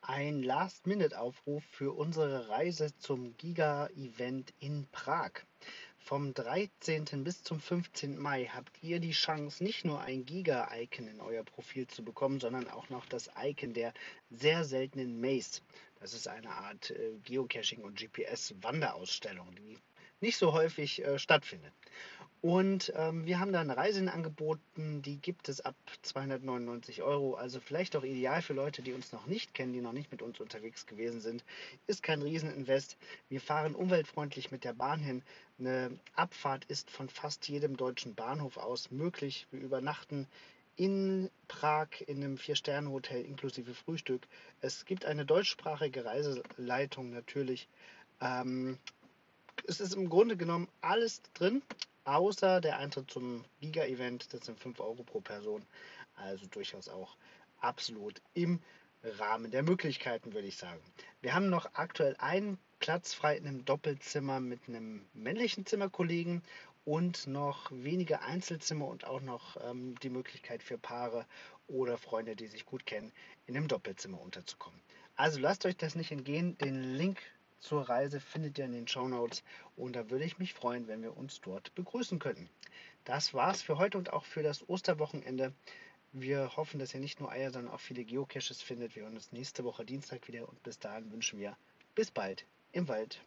Ein Last-Minute-Aufruf für unsere Reise zum Giga-Event in Prag. Vom 13. bis zum 15. Mai habt ihr die Chance, nicht nur ein Giga-Icon in euer Profil zu bekommen, sondern auch noch das Icon der sehr seltenen Maze. Das ist eine Art äh, Geocaching- und GPS-Wanderausstellung, die nicht so häufig äh, stattfindet. Und ähm, wir haben da eine Reise angeboten, die gibt es ab 299 Euro. Also vielleicht auch ideal für Leute, die uns noch nicht kennen, die noch nicht mit uns unterwegs gewesen sind. Ist kein Rieseninvest. Wir fahren umweltfreundlich mit der Bahn hin. Eine Abfahrt ist von fast jedem deutschen Bahnhof aus möglich. Wir übernachten in Prag in einem Vier-Sterne-Hotel inklusive Frühstück. Es gibt eine deutschsprachige Reiseleitung natürlich. Ähm, es ist im Grunde genommen alles drin, außer der Eintritt zum Giga-Event. Das sind 5 Euro pro Person. Also durchaus auch absolut im Rahmen der Möglichkeiten, würde ich sagen. Wir haben noch aktuell einen Platz frei in einem Doppelzimmer mit einem männlichen Zimmerkollegen und noch wenige Einzelzimmer und auch noch ähm, die Möglichkeit für Paare oder Freunde, die sich gut kennen, in einem Doppelzimmer unterzukommen. Also lasst euch das nicht entgehen. Den Link zur Reise findet ihr in den Show Notes und da würde ich mich freuen, wenn wir uns dort begrüßen könnten. Das war's für heute und auch für das Osterwochenende. Wir hoffen, dass ihr nicht nur Eier, sondern auch viele Geocaches findet. Wir hören uns nächste Woche Dienstag wieder und bis dahin wünschen wir bis bald im Wald.